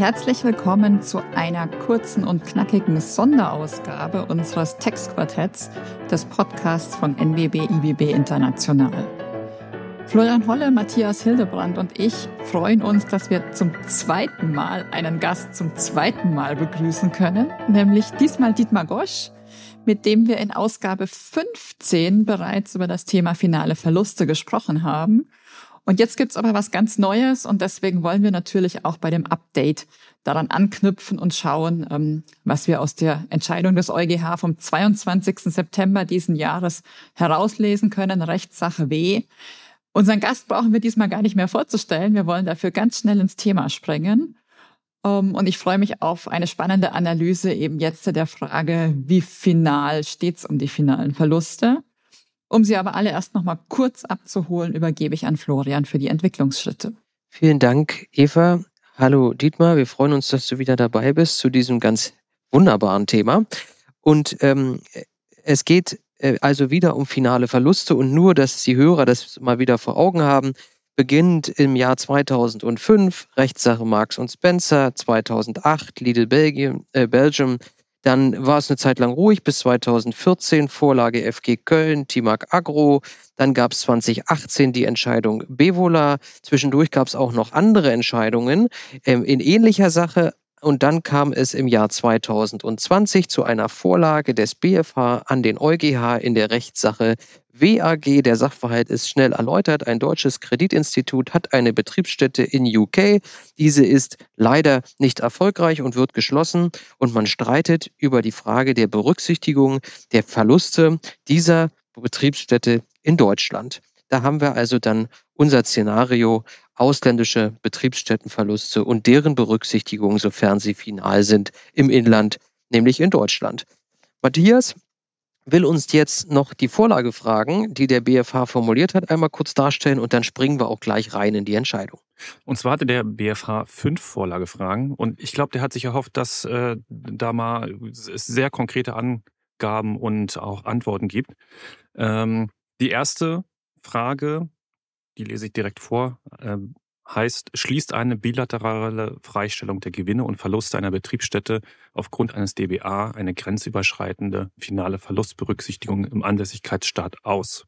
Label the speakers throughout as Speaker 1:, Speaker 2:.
Speaker 1: herzlich willkommen zu einer kurzen und knackigen Sonderausgabe unseres Textquartetts des Podcasts von NWB IBB International. Florian Holle, Matthias Hildebrand und ich freuen uns, dass wir zum zweiten Mal einen Gast zum zweiten Mal begrüßen können, nämlich diesmal Dietmar Gosch, mit dem wir in Ausgabe 15 bereits über das Thema finale Verluste gesprochen haben. Und jetzt gibt's aber was ganz Neues und deswegen wollen wir natürlich auch bei dem Update daran anknüpfen und schauen, ähm, was wir aus der Entscheidung des EuGH vom 22. September diesen Jahres herauslesen können, Rechtssache W. Unseren Gast brauchen wir diesmal gar nicht mehr vorzustellen. Wir wollen dafür ganz schnell ins Thema springen. Um, und ich freue mich auf eine spannende Analyse eben jetzt der Frage, wie final steht's um die finalen Verluste. Um sie aber alle erst noch mal kurz abzuholen, übergebe ich an Florian für die Entwicklungsschritte.
Speaker 2: Vielen Dank, Eva. Hallo Dietmar, wir freuen uns, dass du wieder dabei bist zu diesem ganz wunderbaren Thema. Und ähm, es geht äh, also wieder um finale Verluste und nur, dass die Hörer das mal wieder vor Augen haben, beginnt im Jahr 2005 Rechtssache Marx und Spencer, 2008 Lidl Belgium, äh, Belgium, dann war es eine Zeit lang ruhig bis 2014, Vorlage FG Köln, Timac Agro. Dann gab es 2018 die Entscheidung Bevola. Zwischendurch gab es auch noch andere Entscheidungen ähm, in ähnlicher Sache, und dann kam es im Jahr 2020 zu einer Vorlage des BFH an den EuGH in der Rechtssache WAG. Der Sachverhalt ist schnell erläutert. Ein deutsches Kreditinstitut hat eine Betriebsstätte in UK. Diese ist leider nicht erfolgreich und wird geschlossen. Und man streitet über die Frage der Berücksichtigung der Verluste dieser Betriebsstätte in Deutschland. Da haben wir also dann unser Szenario ausländische Betriebsstättenverluste und deren Berücksichtigung, sofern sie final sind, im Inland, nämlich in Deutschland. Matthias will uns jetzt noch die Vorlage fragen, die der BFH formuliert hat, einmal kurz darstellen und dann springen wir auch gleich rein in die Entscheidung.
Speaker 3: Und zwar hatte der BFH fünf Vorlagefragen und ich glaube, der hat sich erhofft, dass äh, da mal sehr konkrete Angaben und auch Antworten gibt. Ähm, die erste Frage die lese ich direkt vor, ähm, heißt, schließt eine bilaterale Freistellung der Gewinne und Verluste einer Betriebsstätte aufgrund eines DBA eine grenzüberschreitende finale Verlustberücksichtigung im Ansässigkeitsstaat aus.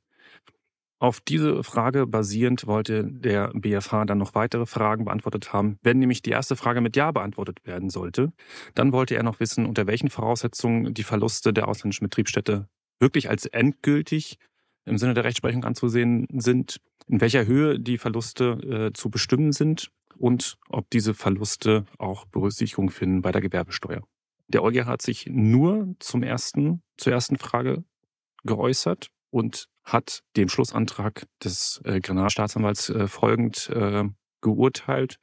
Speaker 3: Auf diese Frage basierend wollte der BFH dann noch weitere Fragen beantwortet haben. Wenn nämlich die erste Frage mit Ja beantwortet werden sollte, dann wollte er noch wissen, unter welchen Voraussetzungen die Verluste der ausländischen Betriebsstätte wirklich als endgültig im Sinne der Rechtsprechung anzusehen sind, in welcher Höhe die Verluste äh, zu bestimmen sind und ob diese Verluste auch Berücksichtigung finden bei der Gewerbesteuer. Der EuGH hat sich nur zum ersten, zur ersten Frage geäußert und hat dem Schlussantrag des äh, Generalstaatsanwalts äh, folgend äh, geurteilt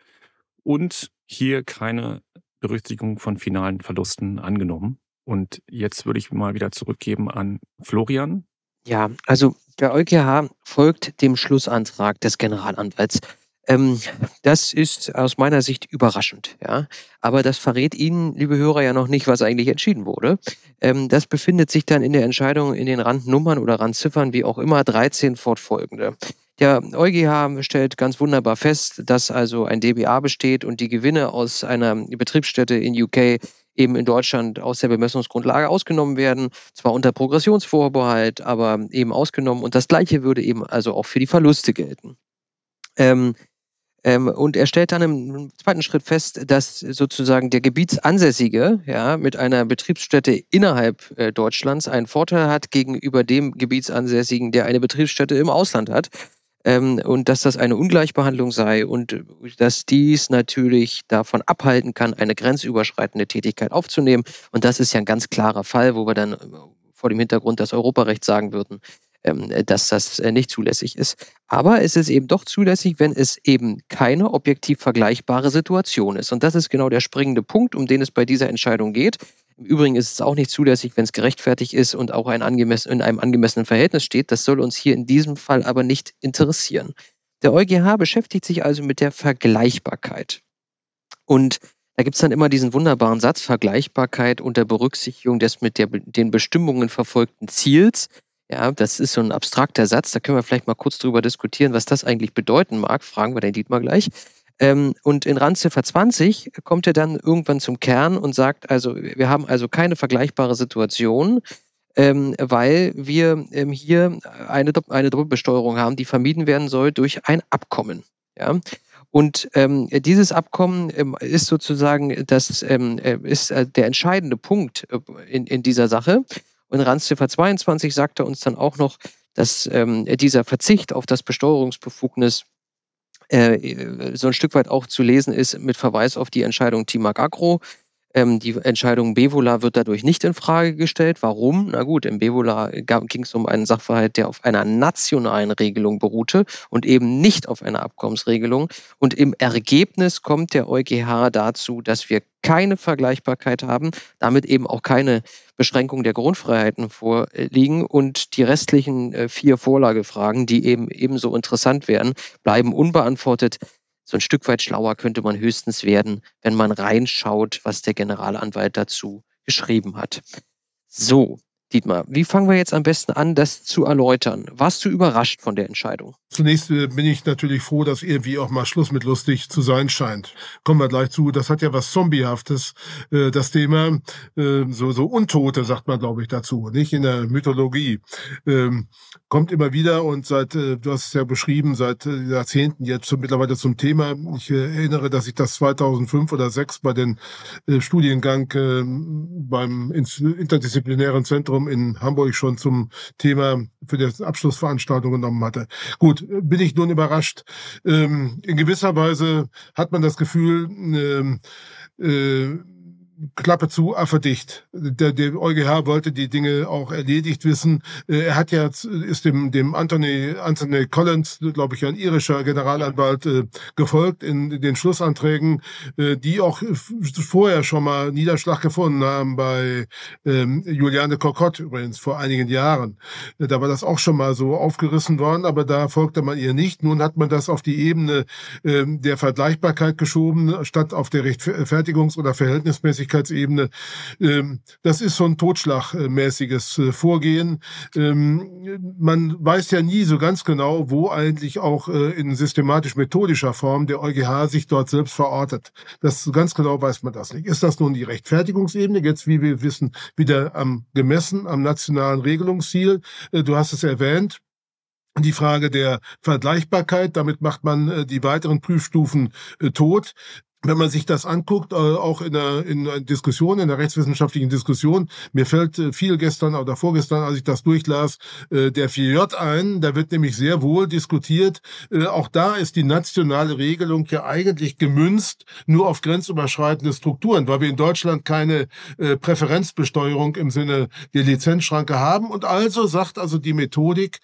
Speaker 3: und hier keine Berücksichtigung von finalen Verlusten angenommen. Und jetzt würde ich mal wieder zurückgeben an Florian,
Speaker 2: ja, also der EuGH folgt dem Schlussantrag des Generalanwalts. Ähm, das ist aus meiner Sicht überraschend, ja. Aber das verrät Ihnen, liebe Hörer, ja noch nicht, was eigentlich entschieden wurde. Ähm, das befindet sich dann in der Entscheidung in den Randnummern oder Randziffern, wie auch immer, 13 fortfolgende. Der EuGH stellt ganz wunderbar fest, dass also ein DBA besteht und die Gewinne aus einer Betriebsstätte in UK eben in Deutschland aus der Bemessungsgrundlage ausgenommen werden, zwar unter Progressionsvorbehalt, aber eben ausgenommen. Und das Gleiche würde eben also auch für die Verluste gelten. Ähm, ähm, und er stellt dann im zweiten Schritt fest, dass sozusagen der Gebietsansässige ja, mit einer Betriebsstätte innerhalb äh, Deutschlands einen Vorteil hat gegenüber dem Gebietsansässigen, der eine Betriebsstätte im Ausland hat ähm, und dass das eine Ungleichbehandlung sei und äh, dass dies natürlich davon abhalten kann, eine grenzüberschreitende Tätigkeit aufzunehmen. Und das ist ja ein ganz klarer Fall, wo wir dann äh, vor dem Hintergrund des Europarechts sagen würden, dass das äh, nicht zulässig ist. Aber es ist eben doch zulässig, wenn es eben keine objektiv vergleichbare Situation ist. Und das ist genau der springende Punkt, um den es bei dieser Entscheidung geht. Im Übrigen ist es auch nicht zulässig, wenn es gerechtfertigt ist und auch ein in einem angemessenen Verhältnis steht. Das soll uns hier in diesem Fall aber nicht interessieren. Der EuGH beschäftigt sich also mit der Vergleichbarkeit. Und da gibt es dann immer diesen wunderbaren Satz, Vergleichbarkeit unter Berücksichtigung des mit der, den Bestimmungen verfolgten Ziels. Ja, das ist so ein abstrakter Satz, da können wir vielleicht mal kurz drüber diskutieren, was das eigentlich bedeuten mag. Fragen wir den Dietmar gleich. Ähm, und in Randziffer 20 kommt er dann irgendwann zum Kern und sagt, also wir haben also keine vergleichbare Situation, ähm, weil wir ähm, hier eine, eine Doppelbesteuerung haben, die vermieden werden soll durch ein Abkommen. Ja? Und ähm, dieses Abkommen ähm, ist sozusagen das ähm, äh, ist äh, der entscheidende Punkt äh, in, in dieser Sache. Und Randziffer 22 sagte uns dann auch noch, dass ähm, dieser Verzicht auf das Besteuerungsbefugnis äh, so ein Stück weit auch zu lesen ist mit Verweis auf die Entscheidung Timag Agro, ähm, die Entscheidung Bevola wird dadurch nicht in Frage gestellt. Warum? Na gut, im Bevola ging es um einen Sachverhalt, der auf einer nationalen Regelung beruhte und eben nicht auf einer Abkommensregelung. Und im Ergebnis kommt der EuGH dazu, dass wir keine Vergleichbarkeit haben, damit eben auch keine Beschränkung der Grundfreiheiten vorliegen und die restlichen äh, vier Vorlagefragen, die eben ebenso interessant wären, bleiben unbeantwortet so ein Stück weit schlauer könnte man höchstens werden, wenn man reinschaut, was der Generalanwalt dazu geschrieben hat. So, Dietmar, wie fangen wir jetzt am besten an, das zu erläutern? Warst du überrascht von der Entscheidung?
Speaker 4: Zunächst äh, bin ich natürlich froh, dass irgendwie auch mal Schluss mit lustig zu sein scheint. Kommen wir gleich zu. Das hat ja was Zombiehaftes, äh, das Thema. Äh, so, so Untote, sagt man, glaube ich, dazu, nicht in der Mythologie. Ähm, kommt immer wieder und seit, du hast es ja beschrieben, seit Jahrzehnten jetzt mittlerweile zum Thema. Ich erinnere, dass ich das 2005 oder 2006 bei den Studiengang ähm, beim interdisziplinären Zentrum Forum in Hamburg schon zum Thema für die Abschlussveranstaltung genommen hatte. Gut, bin ich nun überrascht. Ähm, in gewisser Weise hat man das Gefühl, ähm, äh, Klappe zu, Affe dicht. Der, der EuGH wollte die Dinge auch erledigt wissen. Äh, er hat ja, ist dem, dem Anthony, Anthony Collins, glaube ich, ein irischer Generalanwalt, äh, gefolgt in den Schlussanträgen, äh, die auch vorher schon mal Niederschlag gefunden haben bei ähm, Juliane Kokott übrigens vor einigen Jahren. Da war das auch schon mal so aufgerissen worden, aber da folgte man ihr nicht. Nun hat man das auf die Ebene äh, der Vergleichbarkeit geschoben, statt auf der Rechtfertigungs- oder Verhältnismäßigkeit Öffentlichkeitsebene. Ähm, das ist so ein totschlagmäßiges äh, Vorgehen. Ähm, man weiß ja nie so ganz genau, wo eigentlich auch äh, in systematisch-methodischer Form der EuGH sich dort selbst verortet. Das ganz genau weiß man das nicht. Ist das nun die Rechtfertigungsebene, jetzt wie wir wissen, wieder am gemessen am nationalen Regelungsziel? Äh, du hast es erwähnt die Frage der Vergleichbarkeit. Damit macht man die weiteren Prüfstufen tot wenn man sich das anguckt, äh, auch in der, in der Diskussion, in der rechtswissenschaftlichen Diskussion, mir fällt äh, viel gestern oder vorgestern, als ich das durchlas, äh, der 4J ein, da wird nämlich sehr wohl diskutiert. Auch da ist die nationale Regelung ja eigentlich gemünzt nur auf grenzüberschreitende Strukturen, weil wir in Deutschland keine Präferenzbesteuerung im Sinne der Lizenzschranke haben. Und also sagt also die Methodik,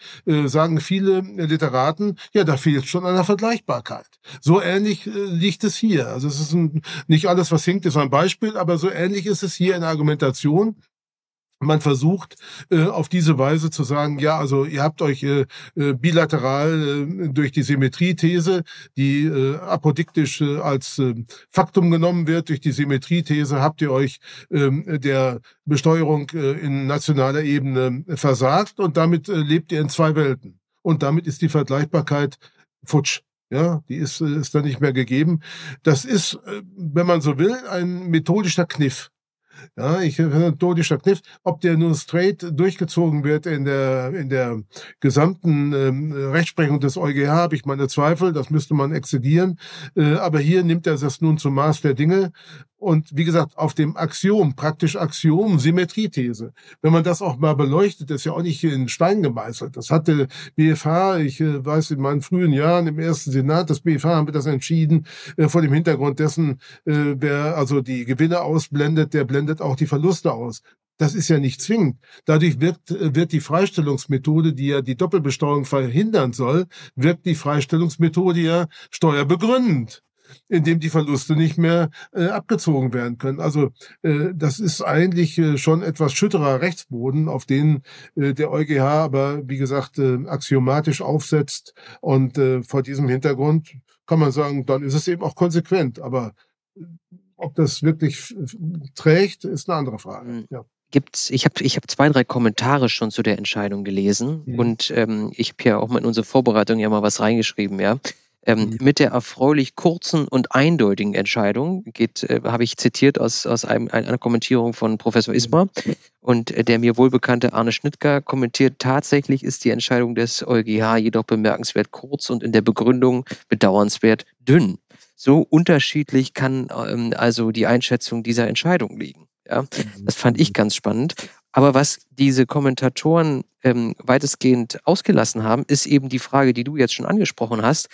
Speaker 4: sagen viele Literaten, ja, da fehlt schon an der Vergleichbarkeit. So ähnlich liegt es hier. Also also es ist ein, nicht alles, was hinkt, ist ein Beispiel, aber so ähnlich ist es hier in der Argumentation. Man versucht äh, auf diese Weise zu sagen, ja, also ihr habt euch äh, äh bilateral äh, durch die Symmetriethese, die äh, apodiktisch äh, als äh, Faktum genommen wird, durch die Symmetriethese habt ihr euch äh, der Besteuerung äh, in nationaler Ebene versagt und damit äh, lebt ihr in zwei Welten. Und damit ist die Vergleichbarkeit futsch. Ja, die ist, ist dann nicht mehr gegeben. Das ist, äh, wenn man so will, ein methodischer Kniff. Ja, ich methodischer Kniff. Ob der nun straight durchgezogen wird in der, in der gesamten ähm, Rechtsprechung des EuGH, habe ich meine Zweifel. Das müsste man exzedieren. Äh, aber hier nimmt er das nun zum Maß der Dinge und wie gesagt, auf dem Axiom, praktisch Axiom, Symmetriethese. Wenn man das auch mal beleuchtet, ist ja auch nicht in Stein gemeißelt. Das hatte BFH, ich äh, weiß in meinen frühen Jahren im ersten Senat des BFH haben wir das entschieden, äh, vor dem Hintergrund dessen, äh, wer also die Gewinne ausblendet, der blendet auch die Verluste aus. Das ist ja nicht zwingend. Dadurch wirkt, wird die Freistellungsmethode, die ja die Doppelbesteuerung verhindern soll, wirkt die Freistellungsmethode ja steuerbegründend indem die Verluste nicht mehr äh, abgezogen werden können. Also äh, das ist eigentlich äh, schon etwas schütterer Rechtsboden, auf den äh, der EuGH aber, wie gesagt, äh, axiomatisch aufsetzt. Und äh, vor diesem Hintergrund kann man sagen, dann ist es eben auch konsequent. Aber äh, ob das wirklich trägt, ist eine andere Frage. Mhm. Ja
Speaker 2: gibt's, ich habe ich hab zwei, drei Kommentare schon zu der Entscheidung gelesen mhm. und ähm, ich habe ja auch mal in unsere Vorbereitung ja mal was reingeschrieben, ja. Ähm, mhm. Mit der erfreulich kurzen und eindeutigen Entscheidung geht, äh, habe ich zitiert aus, aus einem, einer Kommentierung von Professor mhm. Ismar und äh, der mir wohlbekannte Arne Schnittger kommentiert, tatsächlich ist die Entscheidung des EuGH jedoch bemerkenswert kurz und in der Begründung bedauernswert dünn. So unterschiedlich kann ähm, also die Einschätzung dieser Entscheidung liegen. Ja, mhm. das fand ich ganz spannend. Aber was diese Kommentatoren ähm, weitestgehend ausgelassen haben, ist eben die Frage, die du jetzt schon angesprochen hast.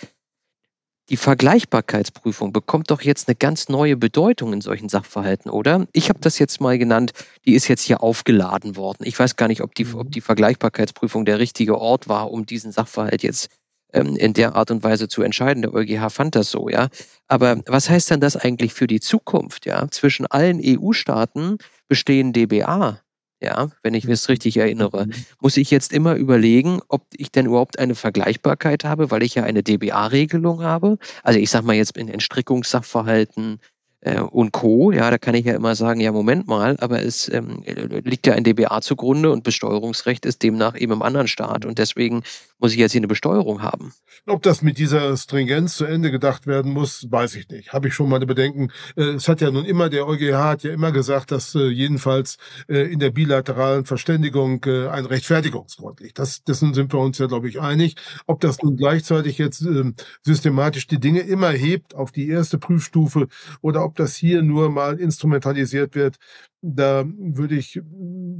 Speaker 2: Die Vergleichbarkeitsprüfung bekommt doch jetzt eine ganz neue Bedeutung in solchen Sachverhalten, oder? Ich habe das jetzt mal genannt, die ist jetzt hier aufgeladen worden. Ich weiß gar nicht, ob die, ob mhm. die Vergleichbarkeitsprüfung der richtige Ort war, um diesen Sachverhalt jetzt ähm, in der Art und Weise zu entscheiden. Der EuGH fand das so, ja. Aber was heißt denn das eigentlich für die Zukunft, ja? Zwischen allen EU-Staaten bestehen DBA ja, wenn ich es richtig erinnere, mhm. muss ich jetzt immer überlegen, ob ich denn überhaupt eine Vergleichbarkeit habe, weil ich ja eine DBA-Regelung habe. Also ich sage mal jetzt in Entstrickungssachverhalten, äh, und Co. Ja, da kann ich ja immer sagen, ja, Moment mal, aber es ähm, liegt ja ein DBA zugrunde und Besteuerungsrecht ist demnach eben im anderen Staat und deswegen muss ich jetzt hier eine Besteuerung haben.
Speaker 4: Ob das mit dieser Stringenz zu Ende gedacht werden muss, weiß ich nicht. Habe ich schon meine Bedenken. Äh, es hat ja nun immer, der EuGH hat ja immer gesagt, dass äh, jedenfalls äh, in der bilateralen Verständigung äh, ein Rechtfertigungsgrund liegt. Das, dessen sind wir uns ja, glaube ich, einig. Ob das nun gleichzeitig jetzt ähm, systematisch die Dinge immer hebt auf die erste Prüfstufe oder ob ob das hier nur mal instrumentalisiert wird, da würde ich,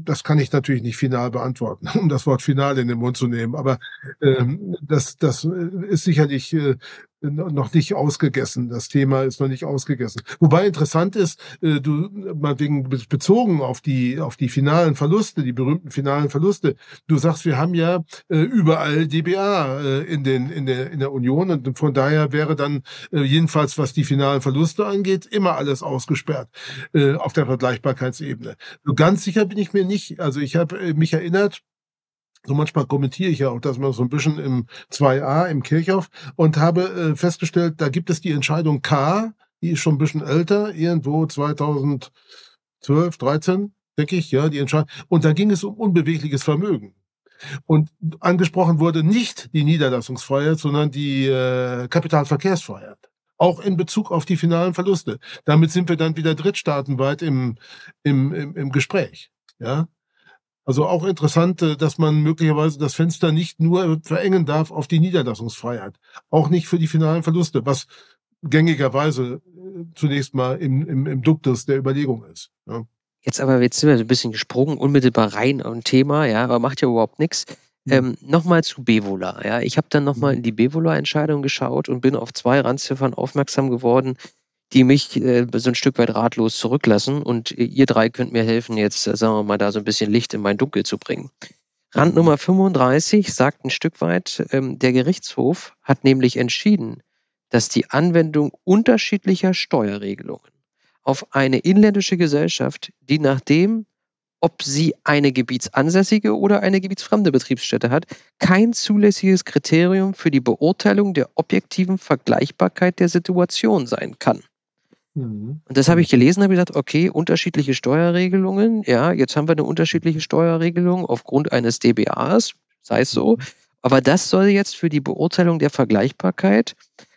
Speaker 4: das kann ich natürlich nicht final beantworten, um das Wort final in den Mund zu nehmen, aber ähm, das, das ist sicherlich äh, noch nicht ausgegessen. Das Thema ist noch nicht ausgegessen. Wobei interessant ist, äh, du mal wegen bezogen auf die auf die finalen Verluste, die berühmten finalen Verluste. Du sagst, wir haben ja äh, überall DBA äh, in den in der in der Union und von daher wäre dann jedenfalls was die finalen Verluste angeht immer alles ausgesperrt auf der Vergleichbarkeitsebene. So ganz sicher bin ich mir nicht. Also ich habe mich erinnert so manchmal kommentiere ich ja auch das mal so ein bisschen im 2a im Kirchhoff und habe äh, festgestellt, da gibt es die Entscheidung K, die ist schon ein bisschen älter, irgendwo 2012, 13, denke ich, ja, die Entscheidung. Und da ging es um unbewegliches Vermögen. Und angesprochen wurde nicht die Niederlassungsfreiheit, sondern die äh, Kapitalverkehrsfreiheit. Auch in Bezug auf die finalen Verluste. Damit sind wir dann wieder drittstaatenweit im, im, im, im Gespräch. Ja, also auch interessant, äh, dass man möglicherweise das Fenster nicht nur verengen darf auf die Niederlassungsfreiheit, auch nicht für die finalen Verluste, was gängigerweise äh, zunächst mal im, im, im Duktus der Überlegung ist. Ja.
Speaker 2: Jetzt aber, jetzt sind wir so ein bisschen gesprungen, unmittelbar rein ein Thema, ja, aber macht ja überhaupt nichts. Mhm. Ähm, nochmal zu Bevola. Ja. Ich habe dann nochmal mhm. in die Bevola-Entscheidung geschaut und bin auf zwei Randziffern aufmerksam geworden, die mich äh, so ein Stück weit ratlos zurücklassen. Und ihr drei könnt mir helfen, jetzt, äh, sagen wir mal, da so ein bisschen Licht in mein Dunkel zu bringen. Rand Nummer 35 sagt ein Stück weit, ähm, der Gerichtshof hat nämlich entschieden, dass die Anwendung unterschiedlicher Steuerregelungen auf eine inländische Gesellschaft, die nach dem, ob sie eine gebietsansässige oder eine gebietsfremde Betriebsstätte hat, kein zulässiges Kriterium für die Beurteilung der objektiven Vergleichbarkeit der Situation sein kann. Mhm. Und das habe ich gelesen, habe gesagt, okay, unterschiedliche Steuerregelungen. Ja, jetzt haben wir eine unterschiedliche Steuerregelung aufgrund eines DBAs, sei es so. Mhm. Aber das soll jetzt für die Beurteilung der Vergleichbarkeit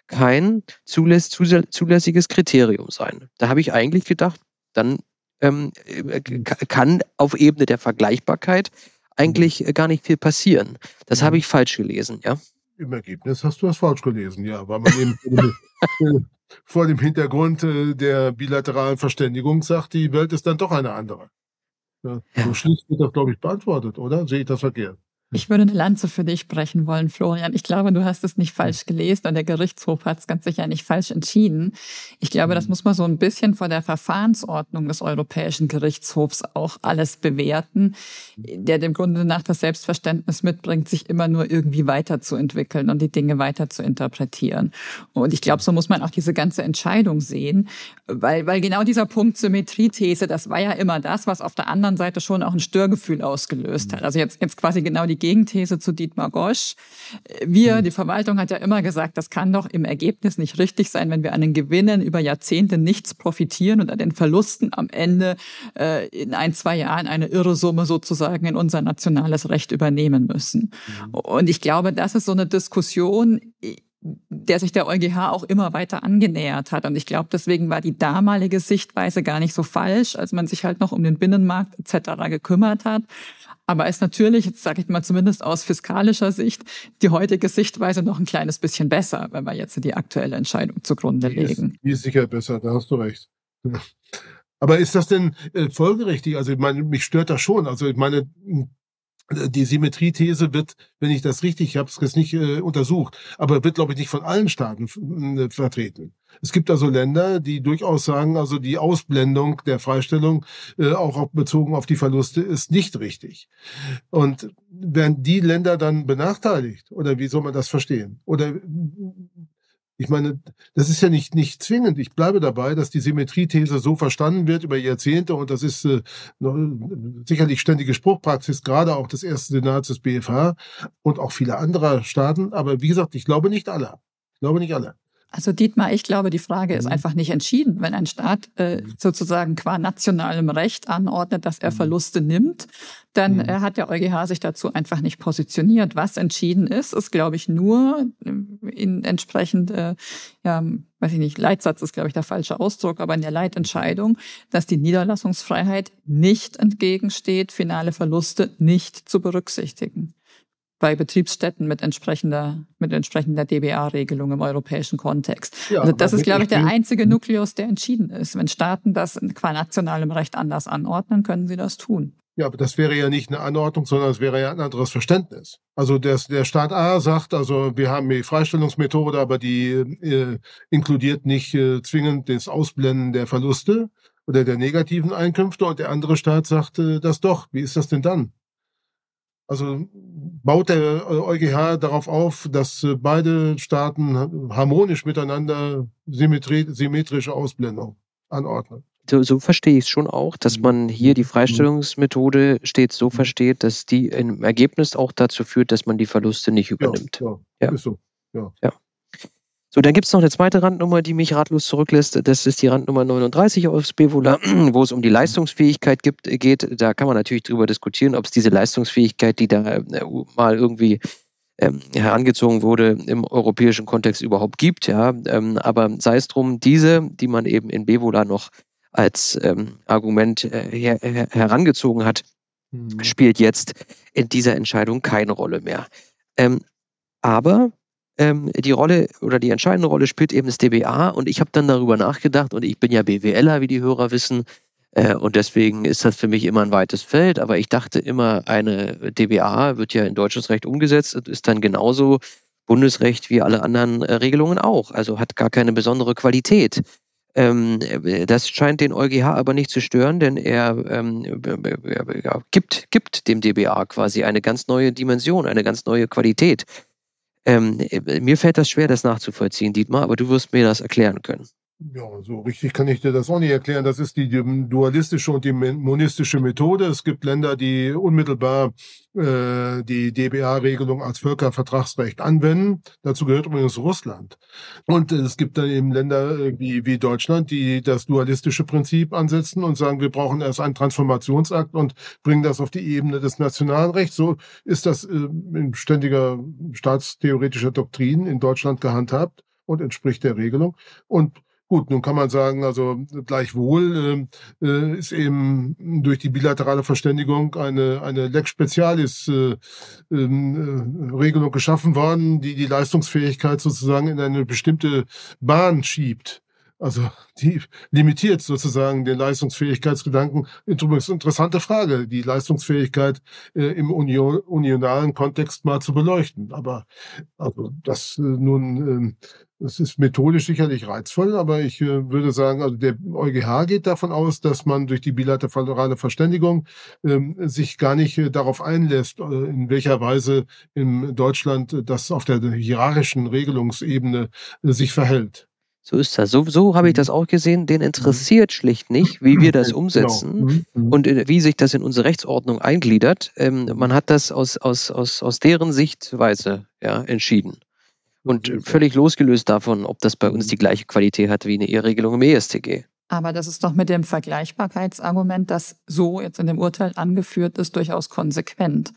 Speaker 2: kein zuläss zulässiges Kriterium sein. Da habe ich eigentlich gedacht, dann ähm, äh, kann auf Ebene der Vergleichbarkeit eigentlich mhm. gar nicht viel passieren. Das habe ich falsch gelesen, ja.
Speaker 4: Im Ergebnis hast du das falsch gelesen, ja, weil man eben vor dem Hintergrund äh, der bilateralen Verständigung sagt, die Welt ist dann doch eine andere. Ja, ja. So schlicht wird das, glaube ich, beantwortet, oder? Sehe ich das verkehrt?
Speaker 1: Ich würde eine Lanze für dich sprechen wollen, Florian. Ich glaube, du hast es nicht falsch gelesen und der Gerichtshof hat es ganz sicher nicht falsch entschieden. Ich glaube, das mhm. muss man so ein bisschen vor der Verfahrensordnung des Europäischen Gerichtshofs auch alles bewerten, der dem Grunde nach das Selbstverständnis mitbringt, sich immer nur irgendwie weiterzuentwickeln und die Dinge weiter zu interpretieren. Und ich glaube, so muss man auch diese ganze Entscheidung sehen, weil, weil genau dieser Punkt Symmetriethese, das war ja immer das, was auf der anderen Seite schon auch ein Störgefühl ausgelöst hat. Also jetzt, jetzt quasi genau die die Gegenthese zu Dietmar Gosch. Wir, hm. die Verwaltung hat ja immer gesagt, das kann doch im Ergebnis nicht richtig sein, wenn wir an den Gewinnen über Jahrzehnte nichts profitieren und an den Verlusten am Ende äh, in ein, zwei Jahren eine irre Summe sozusagen in unser nationales Recht übernehmen müssen. Mhm. Und ich glaube, das ist so eine Diskussion, der sich der EuGH auch immer weiter angenähert hat. Und ich glaube, deswegen war die damalige Sichtweise gar nicht so falsch, als man sich halt noch um den Binnenmarkt etc. gekümmert hat. Aber ist natürlich, jetzt sage ich mal zumindest aus fiskalischer Sicht, die heutige Sichtweise noch ein kleines bisschen besser, wenn wir jetzt die aktuelle Entscheidung zugrunde
Speaker 4: die
Speaker 1: legen.
Speaker 4: Ist, die ist sicher besser, da hast du recht. Aber ist das denn äh, folgerichtig? Also ich meine, mich stört das schon. Also ich meine, die Symmetriethese wird, wenn ich das richtig, ich habe es jetzt nicht äh, untersucht, aber wird, glaube ich, nicht von allen Staaten äh, vertreten. Es gibt also Länder, die durchaus sagen, also die Ausblendung der Freistellung, äh, auch bezogen auf die Verluste, ist nicht richtig. Und werden die Länder dann benachteiligt? Oder wie soll man das verstehen? Oder ich meine, das ist ja nicht, nicht zwingend. Ich bleibe dabei, dass die Symmetriethese so verstanden wird über Jahrzehnte und das ist äh, sicherlich ständige Spruchpraxis, gerade auch des ersten Senats des BFH und auch viele anderer Staaten. Aber wie gesagt, ich glaube nicht alle. Ich glaube nicht alle.
Speaker 1: Also Dietmar, ich glaube, die Frage ist mhm. einfach nicht entschieden. Wenn ein Staat äh, mhm. sozusagen qua nationalem Recht anordnet, dass er mhm. Verluste nimmt, dann äh, hat der EuGH sich dazu einfach nicht positioniert. Was entschieden ist, ist, glaube ich, nur äh, in entsprechend, äh, ja, weiß ich nicht, Leitsatz ist, glaube ich, der falsche Ausdruck, aber in der Leitentscheidung, dass die Niederlassungsfreiheit nicht entgegensteht, finale Verluste nicht zu berücksichtigen bei Betriebsstätten mit entsprechender, mit entsprechender DBA-Regelung im europäischen Kontext. Ja, also das ist, glaube ich, der einzige Nukleus, der entschieden ist. Wenn Staaten das qua nationalem Recht anders anordnen, können sie das tun.
Speaker 4: Ja, aber das wäre ja nicht eine Anordnung, sondern es wäre ja ein anderes Verständnis. Also der, der Staat A sagt, also wir haben die Freistellungsmethode, aber die äh, inkludiert nicht äh, zwingend das Ausblenden der Verluste oder der negativen Einkünfte und der andere Staat sagt äh, das doch. Wie ist das denn dann? Also baut der EuGH darauf auf, dass äh, beide Staaten harmonisch miteinander symmetrische Ausblendung anordnen.
Speaker 2: So, so verstehe ich es schon auch, dass man hier die Freistellungsmethode stets so versteht, dass die im Ergebnis auch dazu führt, dass man die Verluste nicht übernimmt.
Speaker 4: Ja, ja. ist so. Ja.
Speaker 2: ja. So, dann gibt es noch eine zweite Randnummer, die mich ratlos zurücklässt. Das ist die Randnummer 39 aus Bevola, wo es um die Leistungsfähigkeit gibt, geht. Da kann man natürlich darüber diskutieren, ob es diese Leistungsfähigkeit, die da äh, mal irgendwie ähm, herangezogen wurde, im europäischen Kontext überhaupt gibt. Ja, ähm, aber sei es drum, diese, die man eben in Bevola noch als ähm, Argument äh, her her herangezogen hat, mhm. spielt jetzt in dieser Entscheidung keine Rolle mehr. Ähm, aber ähm, die Rolle oder die entscheidende Rolle spielt eben das DBA und ich habe dann darüber nachgedacht und ich bin ja BWLer, wie die Hörer wissen, äh, und deswegen ist das für mich immer ein weites Feld, aber ich dachte immer, eine DBA wird ja in deutsches Recht umgesetzt und ist dann genauso Bundesrecht wie alle anderen äh, Regelungen auch, also hat gar keine besondere Qualität. Ähm, das scheint den EuGH aber nicht zu stören, denn er ähm, gibt, gibt dem DBA quasi eine ganz neue Dimension, eine ganz neue Qualität. Ähm, äh, mir fällt das schwer, das nachzuvollziehen, Dietmar, aber du wirst mir das erklären können.
Speaker 4: Ja, so richtig kann ich dir das auch nicht erklären. Das ist die, dualistische und die monistische Methode. Es gibt Länder, die unmittelbar äh, die DBA-Regelung als Völkervertragsrecht anwenden. Dazu gehört übrigens Russland. Und es gibt dann eben Länder äh, wie, wie Deutschland, die das dualistische Prinzip ansetzen und sagen, wir brauchen erst einen Transformationsakt und bringen das auf die Ebene des nationalen Rechts. So ist das äh, in ständiger staatstheoretischer Doktrin in Deutschland gehandhabt und entspricht der Regelung. Und Gut, nun kann man sagen, also gleichwohl äh, äh, ist eben durch die bilaterale Verständigung eine, eine Lex Specialis äh, ähm, äh, Regelung geschaffen worden, die die Leistungsfähigkeit sozusagen in eine bestimmte Bahn schiebt. Also die limitiert sozusagen den Leistungsfähigkeitsgedanken. Übrigens interessante Frage, die Leistungsfähigkeit äh, im Union, unionalen Kontext mal zu beleuchten. Aber also das äh, nun, äh, das ist methodisch sicherlich reizvoll, aber ich äh, würde sagen, also der EuGH geht davon aus, dass man durch die bilaterale Verständigung ähm, sich gar nicht äh, darauf einlässt, äh, in welcher Weise in Deutschland das auf der hierarchischen Regelungsebene sich verhält.
Speaker 2: So ist das. So, so habe ich mhm. das auch gesehen. Den interessiert schlicht nicht, wie wir das genau. umsetzen genau. und wie sich das in unsere Rechtsordnung eingliedert. Ähm, man hat das aus, aus, aus, aus deren Sichtweise ja, entschieden. Und völlig losgelöst davon, ob das bei uns die gleiche Qualität hat wie eine Eheregelung im ESTG.
Speaker 1: Aber das ist doch mit dem Vergleichbarkeitsargument, das so jetzt in dem Urteil angeführt ist, durchaus konsequent.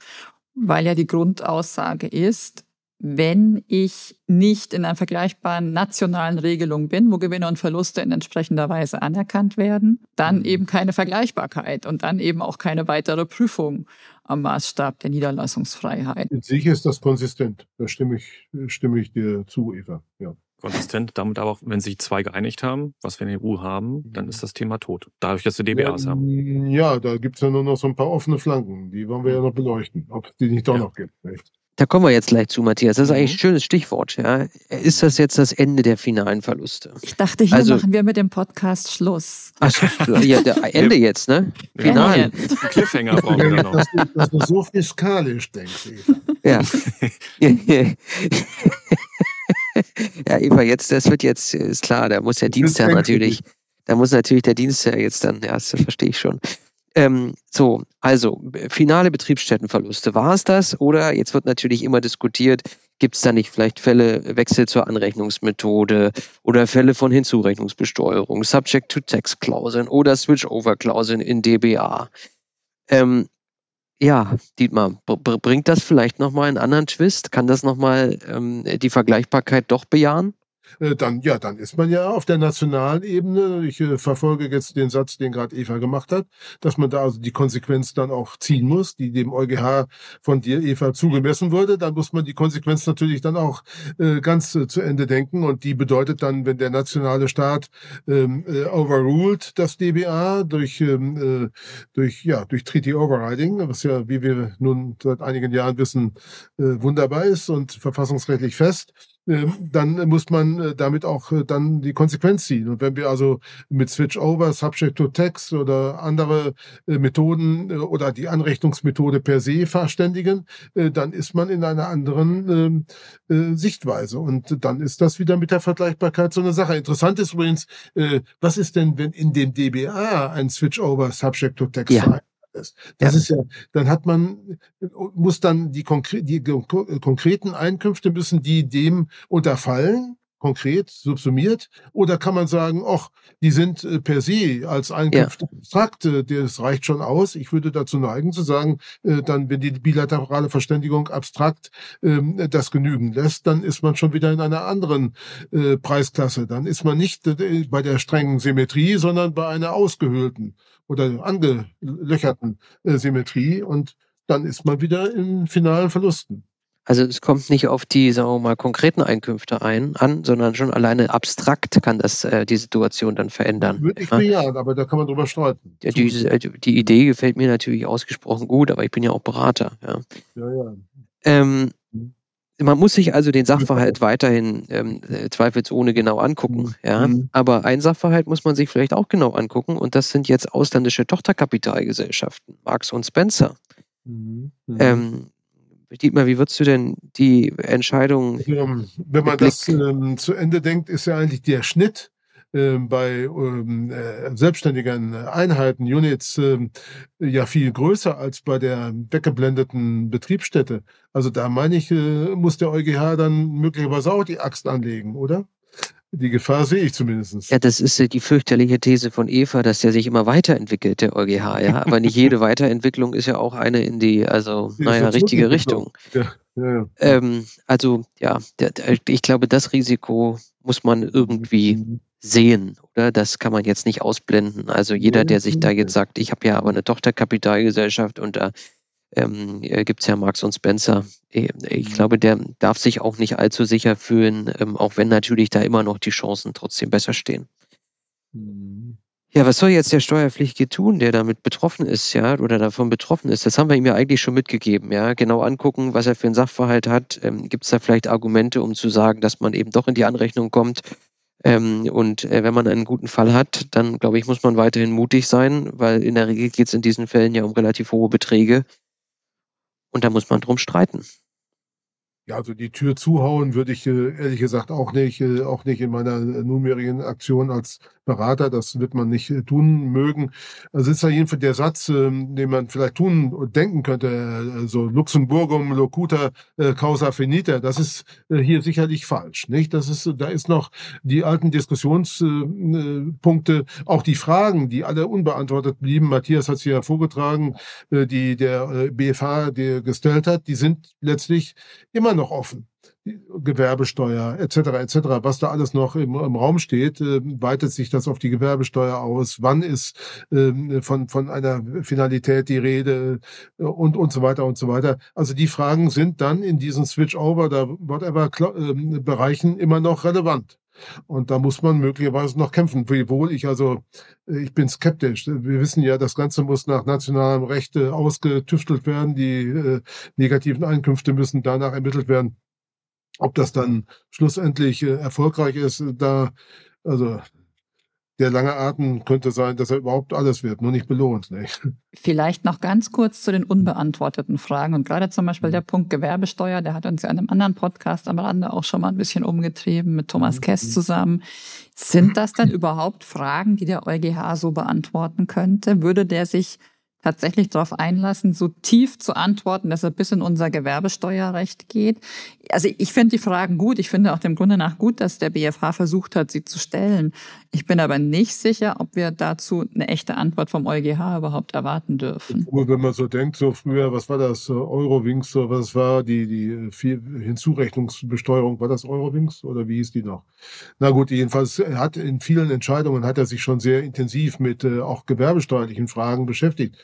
Speaker 1: Weil ja die Grundaussage ist, wenn ich nicht in einer vergleichbaren nationalen Regelung bin, wo Gewinne und Verluste in entsprechender Weise anerkannt werden, dann mhm. eben keine Vergleichbarkeit und dann eben auch keine weitere Prüfung am Maßstab der Niederlassungsfreiheit.
Speaker 4: In sich ist das konsistent. Da stimme ich, stimme ich dir zu, Eva. Ja.
Speaker 3: Konsistent, damit aber auch, wenn sich zwei geeinigt haben, was wir in der EU haben, dann ist das Thema tot. Dadurch, dass wir DBAs
Speaker 4: ja,
Speaker 3: haben.
Speaker 4: Ja, da gibt es ja nur noch so ein paar offene Flanken. Die wollen wir ja noch beleuchten, ob es die nicht doch ja. noch gibt. Nicht?
Speaker 2: Da kommen wir jetzt gleich zu, Matthias. Das ist eigentlich ein mhm. schönes Stichwort. Ja. Ist das jetzt das Ende der finalen Verluste?
Speaker 1: Ich dachte, hier also, machen wir mit dem Podcast Schluss.
Speaker 2: Achso, ja, der Ende jetzt, ne?
Speaker 3: Final. Ende jetzt. Cliffhanger brauchen wir noch.
Speaker 4: Du, dass du so fiskalisch denkst,
Speaker 2: Eva. Ja. ja, Eva, jetzt, das wird jetzt, ist klar, da muss der Dienstherr natürlich, da muss natürlich der Dienstherr jetzt dann, ja, das verstehe ich schon. Ähm, so, also finale Betriebsstättenverluste. War es das? Oder jetzt wird natürlich immer diskutiert, gibt es da nicht vielleicht Fälle Wechsel zur Anrechnungsmethode oder Fälle von Hinzurechnungsbesteuerung, Subject-to-Tax-Klauseln oder Switch-Over-Klauseln in DBA? Ähm, ja, Dietmar, bringt das vielleicht nochmal einen anderen Twist? Kann das nochmal ähm, die Vergleichbarkeit doch bejahen?
Speaker 4: Äh, dann, ja, dann ist man ja auf der nationalen Ebene. Ich äh, verfolge jetzt den Satz, den gerade Eva gemacht hat, dass man da also die Konsequenz dann auch ziehen muss, die dem EuGH von dir, Eva, zugemessen wurde. Dann muss man die Konsequenz natürlich dann auch äh, ganz äh, zu Ende denken. Und die bedeutet dann, wenn der nationale Staat ähm, äh, overruled das DBA durch, ähm, äh, durch, ja, durch Treaty Overriding, was ja, wie wir nun seit einigen Jahren wissen, äh, wunderbar ist und verfassungsrechtlich fest, dann muss man äh, damit auch äh, dann die Konsequenz ziehen. Und wenn wir also mit Switch-Over, Subject-to-Text oder andere äh, Methoden oder die Anrechnungsmethode per se verständigen, dann ist man in einer anderen ähm, Sichtweise. Und dann ist das wieder mit der Vergleichbarkeit so eine Sache. Interessant ist übrigens, was ist denn, wenn in dem DBA ein Switch-Over, Subject-to-Text ja ist. Das ja. ist ja, dann hat man, muss dann die, konkre die konkreten Einkünfte müssen die dem unterfallen, konkret subsumiert, oder kann man sagen, ach, die sind äh, per se als Einkünfte ja. abstrakt, äh, das reicht schon aus. Ich würde dazu neigen zu sagen, äh, dann, wenn die bilaterale Verständigung abstrakt ähm, das genügen lässt, dann ist man schon wieder in einer anderen Preisklasse. Dann ist man nicht bei der strengen Symmetrie, sondern bei einer ausgehöhlten oder angelöcherten Symmetrie und dann ist man wieder in finalen Verlusten.
Speaker 2: Also es kommt nicht auf die, sagen wir mal, konkreten Einkünfte ein, an, sondern schon alleine abstrakt kann das äh, die Situation dann verändern.
Speaker 4: Würde ich ja? bejahen, aber da kann man drüber streiten.
Speaker 2: Ja, die, äh, die, Idee gefällt mir natürlich ausgesprochen gut, aber ich bin ja auch Berater. Ja, ja. ja. Ähm, man muss sich also den Sachverhalt weiterhin ähm, äh, zweifelsohne genau angucken, mhm. ja. Mhm. Aber ein Sachverhalt muss man sich vielleicht auch genau angucken und das sind jetzt ausländische Tochterkapitalgesellschaften, Marx und Spencer. Mhm. Mhm. Ähm, Dietmar, wie würdest du denn die Entscheidung?
Speaker 4: Wenn man das ähm, zu Ende denkt, ist ja eigentlich der Schnitt ähm, bei ähm, äh, selbstständigen Einheiten, Units, ähm, ja viel größer als bei der weggeblendeten Betriebsstätte. Also da meine ich, äh, muss der EuGH dann möglicherweise auch die Axt anlegen, oder? Die Gefahr sehe ich zumindest.
Speaker 2: Ja, das ist die fürchterliche These von Eva, dass der sich immer weiterentwickelt, der EuGH, ja. Aber nicht jede Weiterentwicklung ist ja auch eine in die, also, naja, richtige Richtung. Ja, ja, ja. Ähm, also, ja, ich glaube, das Risiko muss man irgendwie mhm sehen, oder? Das kann man jetzt nicht ausblenden. Also jeder, der sich da jetzt sagt, ich habe ja aber eine Tochterkapitalgesellschaft und da ähm, äh, gibt es ja Marx und Spencer. Äh, ich glaube, der darf sich auch nicht allzu sicher fühlen, ähm, auch wenn natürlich da immer noch die Chancen trotzdem besser stehen. Mhm. Ja, was soll jetzt der Steuerpflichtige tun, der damit betroffen ist, ja, oder davon betroffen ist? Das haben wir ihm ja eigentlich schon mitgegeben, ja. Genau angucken, was er für einen Sachverhalt hat. Ähm, Gibt es da vielleicht Argumente, um zu sagen, dass man eben doch in die Anrechnung kommt? Ähm, und äh, wenn man einen guten Fall hat, dann glaube ich, muss man weiterhin mutig sein, weil in der Regel geht es in diesen Fällen ja um relativ hohe Beträge. Und da muss man drum streiten.
Speaker 4: Ja, also die Tür zuhauen würde ich äh, ehrlich gesagt auch nicht, äh, auch nicht in meiner nunmehrigen Aktion als Berater. Das wird man nicht äh, tun mögen. Also ist da jedenfalls der Satz, ähm, den man vielleicht tun und denken könnte, so Luxemburgum locuta causa finita. Das ist hier sicherlich falsch, nicht? Das ist, da ist noch die alten Diskussionspunkte, auch die Fragen, die alle unbeantwortet blieben. Matthias hat sie ja vorgetragen, die der BFH gestellt hat, die sind letztlich immer noch offen. Gewerbesteuer etc. etc. Was da alles noch im, im Raum steht, äh, weitet sich das auf die Gewerbesteuer aus? Wann ist äh, von von einer Finalität die Rede äh, und und so weiter und so weiter? Also die Fragen sind dann in diesen Switch-over oder whatever äh, Bereichen immer noch relevant. Und da muss man möglicherweise noch kämpfen. Wiewohl ich also, äh, ich bin skeptisch. Wir wissen ja, das Ganze muss nach nationalem Recht äh, ausgetüftelt werden. Die äh, negativen Einkünfte müssen danach ermittelt werden. Ob das dann schlussendlich äh, erfolgreich ist, da, also der lange Atem könnte sein, dass er überhaupt alles wird, nur nicht belohnt. Nicht?
Speaker 1: Vielleicht noch ganz kurz zu den unbeantworteten Fragen. Und gerade zum Beispiel der Punkt Gewerbesteuer, der hat uns ja in einem anderen Podcast am Rande auch schon mal ein bisschen umgetrieben mit Thomas mhm. Kess zusammen. Sind das denn überhaupt Fragen, die der EuGH so beantworten könnte? Würde der sich tatsächlich darauf einlassen, so tief zu antworten, dass er bis in unser Gewerbesteuerrecht geht. Also ich finde die Fragen gut. Ich finde auch dem Grunde nach gut, dass der BFH versucht hat, sie zu stellen. Ich bin aber nicht sicher, ob wir dazu eine echte Antwort vom EuGH überhaupt erwarten dürfen.
Speaker 4: Wenn man so denkt, so früher, was war das, Eurowings, so was war die, die Hinzurechnungsbesteuerung, war das Eurowings oder wie hieß die noch? Na gut, jedenfalls hat in vielen Entscheidungen hat er sich schon sehr intensiv mit äh, auch gewerbesteuerlichen Fragen beschäftigt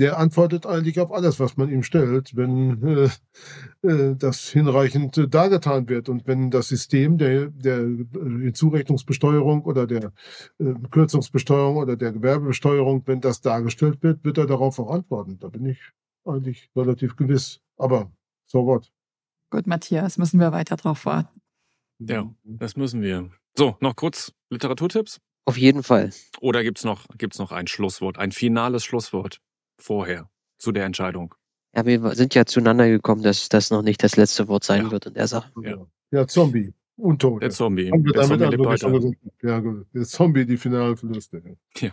Speaker 4: der antwortet eigentlich auf alles, was man ihm stellt, wenn äh, äh, das hinreichend äh, dargetan wird und wenn das System der, der Hinzurechnungsbesteuerung oder der äh, Kürzungsbesteuerung oder der Gewerbebesteuerung, wenn das dargestellt wird, wird er darauf auch antworten. Da bin ich eigentlich relativ gewiss. Aber so what?
Speaker 1: Gut, Matthias, müssen wir weiter drauf warten.
Speaker 3: Ja, das müssen wir. So, noch kurz Literaturtipps?
Speaker 2: Auf jeden Fall.
Speaker 3: Oder gibt es noch, gibt's noch ein Schlusswort, ein finales Schlusswort vorher zu der Entscheidung?
Speaker 2: Ja, wir sind ja zueinander gekommen, dass das noch nicht das letzte Wort sein ja. wird in der Sache.
Speaker 4: Ja, ja Zombie. Untot.
Speaker 3: Der Zombie.
Speaker 4: Haben wir
Speaker 3: der
Speaker 4: damit Zombie lebt Ja, gut. Der Zombie, die finalen Verluste.
Speaker 3: Ja.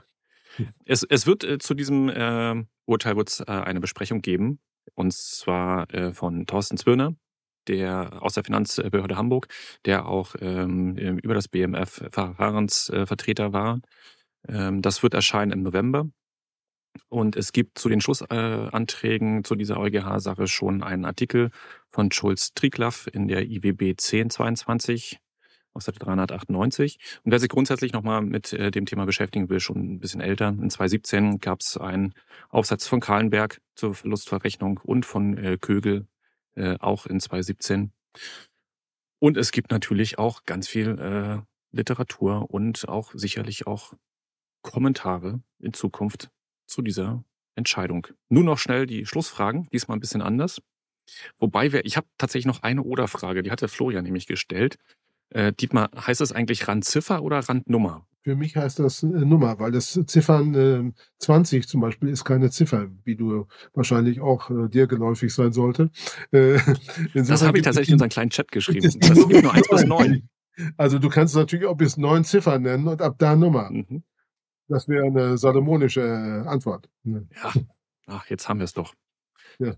Speaker 3: Es, es wird äh, zu diesem äh, Urteil wird's, äh, eine Besprechung geben. Und zwar äh, von Thorsten Zwirner, der aus der Finanzbehörde Hamburg, der auch ähm, über das BMF Verfahrensvertreter war. Ähm, das wird erscheinen im November. Und es gibt zu den Schlussanträgen äh, zu dieser EuGH-Sache schon einen Artikel von Schulz Triglaff in der IWB 1022 aus der 398. Und wer sich grundsätzlich nochmal mit äh, dem Thema beschäftigen will, schon ein bisschen älter, in 2017 gab es einen Aufsatz von Kahlenberg zur Verlustverrechnung und von äh, Kögel äh, auch in 2017. Und es gibt natürlich auch ganz viel äh, Literatur und auch sicherlich auch Kommentare in Zukunft zu dieser Entscheidung. Nur noch schnell die Schlussfragen, diesmal ein bisschen anders. Wobei wir, ich habe tatsächlich noch eine Oder-Frage, die hatte Florian nämlich gestellt. Äh, Dietmar, heißt das eigentlich Randziffer oder Randnummer?
Speaker 4: Für mich heißt das Nummer, weil das Ziffern äh, 20 zum Beispiel ist keine Ziffer, wie du wahrscheinlich auch äh, dir geläufig sein sollte.
Speaker 3: Äh, das habe ich tatsächlich in unseren kleinen Chat geschrieben. Das gibt nur 1 bis 9.
Speaker 4: Also du kannst natürlich auch bis 9 Ziffern nennen und ab da Nummer. Mhm. Das wäre eine salomonische äh, Antwort.
Speaker 3: Ja. Ach, jetzt haben wir es doch.
Speaker 4: Ja.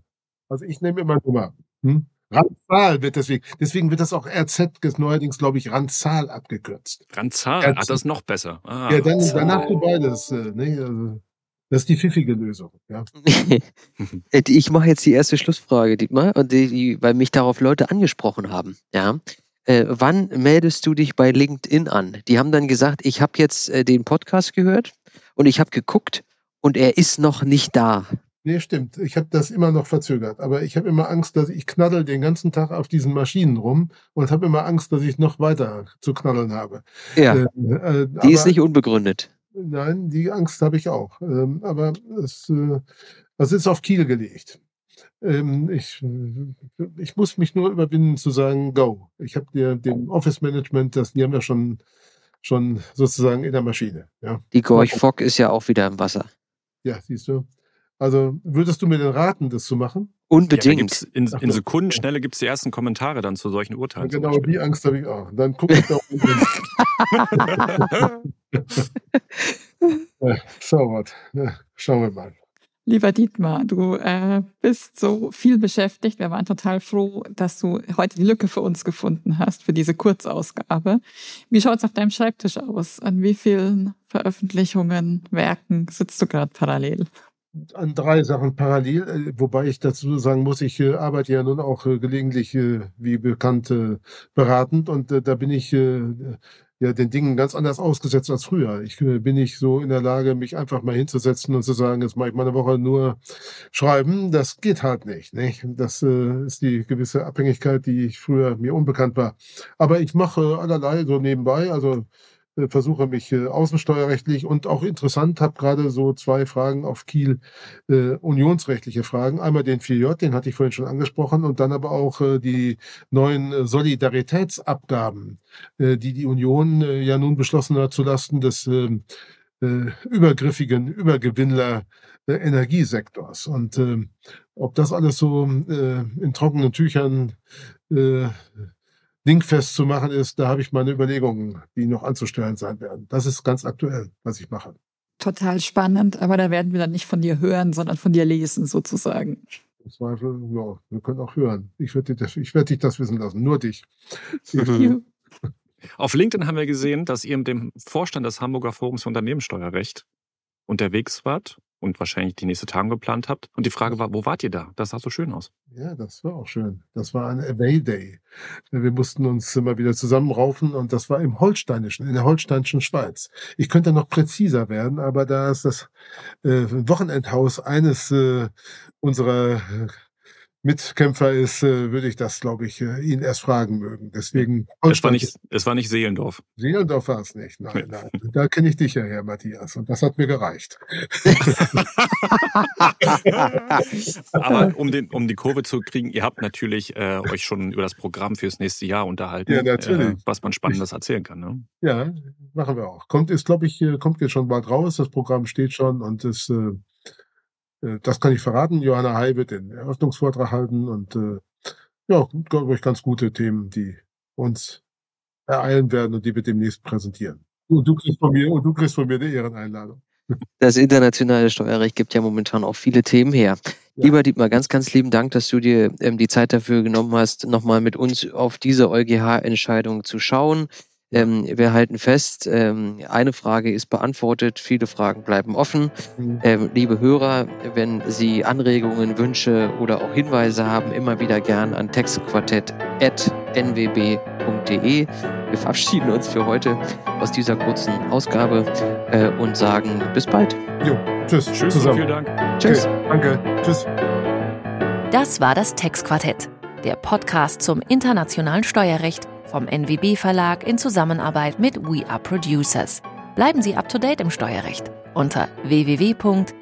Speaker 4: Also ich nehme immer Nummer. Hm? Randzahl wird deswegen, deswegen wird das auch RZ neuerdings, glaube ich, Randzahl abgekürzt.
Speaker 3: Randzahl, RZ. ah, das ist noch besser. Ah,
Speaker 4: ja, dann, danach du beides. Äh, ne? also, das ist die pfiffige Lösung. Ja.
Speaker 2: ich mache jetzt die erste Schlussfrage, Dietmar, und die, die, weil mich darauf Leute angesprochen haben. Ja. Äh, wann meldest du dich bei LinkedIn an? Die haben dann gesagt, ich habe jetzt äh, den Podcast gehört und ich habe geguckt und er ist noch nicht da.
Speaker 4: Nee, stimmt. Ich habe das immer noch verzögert. Aber ich habe immer Angst, dass ich knaddel den ganzen Tag auf diesen Maschinen rum und habe immer Angst, dass ich noch weiter zu knaddeln habe.
Speaker 2: Ja. Äh, äh, die aber, ist nicht unbegründet.
Speaker 4: Nein, die Angst habe ich auch. Ähm, aber es, äh, es ist auf Kiel gelegt. Ähm, ich, ich muss mich nur überwinden zu sagen, go. Ich habe dir den Office Management, das, die haben wir schon, schon sozusagen in der Maschine. Ja.
Speaker 2: Die Gorch Fock ist ja auch wieder im Wasser.
Speaker 4: Ja, siehst du. Also würdest du mir denn raten, das zu machen?
Speaker 2: Unbedingt.
Speaker 3: Ja, in, in Sekundenschnelle gibt es die ersten Kommentare dann zu solchen Urteilen.
Speaker 4: Ja, genau, die Angst habe ich auch. Dann gucke ich da ja, so was. Schauen wir mal.
Speaker 1: Lieber Dietmar, du äh, bist so viel beschäftigt. Wir waren total froh, dass du heute die Lücke für uns gefunden hast, für diese Kurzausgabe. Wie schaut es auf deinem Schreibtisch aus? An wie vielen Veröffentlichungen, Werken sitzt du gerade parallel?
Speaker 4: An drei Sachen parallel, äh, wobei ich dazu sagen muss, ich äh, arbeite ja nun auch äh, gelegentlich, äh, wie bekannt, äh, beratend und äh, da bin ich ja den Dingen ganz anders ausgesetzt als früher. Ich bin nicht so in der Lage, mich einfach mal hinzusetzen und zu sagen, jetzt mache ich mal eine Woche nur schreiben. Das geht halt nicht. nicht? Das ist die gewisse Abhängigkeit, die ich früher mir unbekannt war. Aber ich mache allerlei so nebenbei. Also versuche mich äh, außensteuerrechtlich und auch interessant, habe gerade so zwei Fragen auf Kiel, äh, unionsrechtliche Fragen. Einmal den 4J, den hatte ich vorhin schon angesprochen, und dann aber auch äh, die neuen äh, Solidaritätsabgaben, äh, die die Union äh, ja nun beschlossen hat zulasten des äh, äh, übergriffigen Übergewinnler äh, Energiesektors. Und äh, ob das alles so äh, in trockenen Tüchern dingfest zu machen ist, da habe ich meine Überlegungen, die noch anzustellen sein werden. Das ist ganz aktuell, was ich mache.
Speaker 1: Total spannend, aber da werden wir dann nicht von dir hören, sondern von dir lesen sozusagen.
Speaker 4: Im Zweifel, ja, wir können auch hören. Ich werde dich, ich werde dich das wissen lassen, nur dich.
Speaker 3: Auf LinkedIn haben wir gesehen, dass ihr mit dem Vorstand des Hamburger Forums für Unternehmenssteuerrecht unterwegs wart und wahrscheinlich die nächste Tage geplant habt. Und die Frage war, wo wart ihr da? Das sah so schön aus.
Speaker 4: Ja, das war auch schön. Das war ein Away Day. Wir mussten uns immer wieder zusammenraufen und das war im Holsteinischen, in der holsteinischen Schweiz. Ich könnte noch präziser werden, aber da ist das äh, Wochenendhaus eines äh, unserer Mitkämpfer ist, äh, würde ich das, glaube ich, äh, ihn erst fragen mögen. Deswegen.
Speaker 3: Es war nicht, es war nicht Seelendorf.
Speaker 4: Seelendorf war es nicht. Nein, nein. Da kenne ich dich ja her, Matthias. Und das hat mir gereicht.
Speaker 3: Aber um, den, um die Kurve zu kriegen, ihr habt natürlich äh, euch schon über das Programm fürs nächste Jahr unterhalten,
Speaker 4: Ja, natürlich.
Speaker 3: Äh, was man Spannendes erzählen kann. Ne?
Speaker 4: Ja, machen wir auch. Kommt, ist, glaube ich, äh, kommt jetzt schon bald raus. Das Programm steht schon und ist, äh, äh, das kann ich verraten. Johanna Hay wird den Eröffnungsvortrag halten und äh, ja, glaube ich, ganz gute Themen, die uns ereilen werden und die wir demnächst präsentieren. Und du kriegst von mir, und du kriegst von mir eine Ehreneinladung.
Speaker 2: Das internationale Steuerrecht gibt ja momentan auch viele Themen her.
Speaker 4: Ja.
Speaker 2: Lieber Dietmar, ganz, ganz lieben Dank, dass du dir ähm, die Zeit dafür genommen hast, nochmal mit uns auf diese EuGH-Entscheidung zu schauen. Ähm, wir halten fest, ähm, eine Frage ist beantwortet, viele Fragen bleiben offen.
Speaker 4: Mhm.
Speaker 2: Ähm, liebe Hörer, wenn Sie Anregungen, Wünsche oder auch Hinweise haben, immer wieder gern an textquartett.nwb.de. Wir verabschieden uns für heute aus dieser kurzen Ausgabe äh, und sagen bis bald.
Speaker 4: Jo, tschüss.
Speaker 3: Tschüss,
Speaker 4: zusammen.
Speaker 3: vielen Dank.
Speaker 2: Tschüss.
Speaker 4: Okay, danke. Tschüss.
Speaker 5: Das war das Textquartett, der Podcast zum internationalen Steuerrecht vom NWB Verlag in Zusammenarbeit mit We Are Producers. Bleiben Sie up to date im Steuerrecht unter www.nwb.de.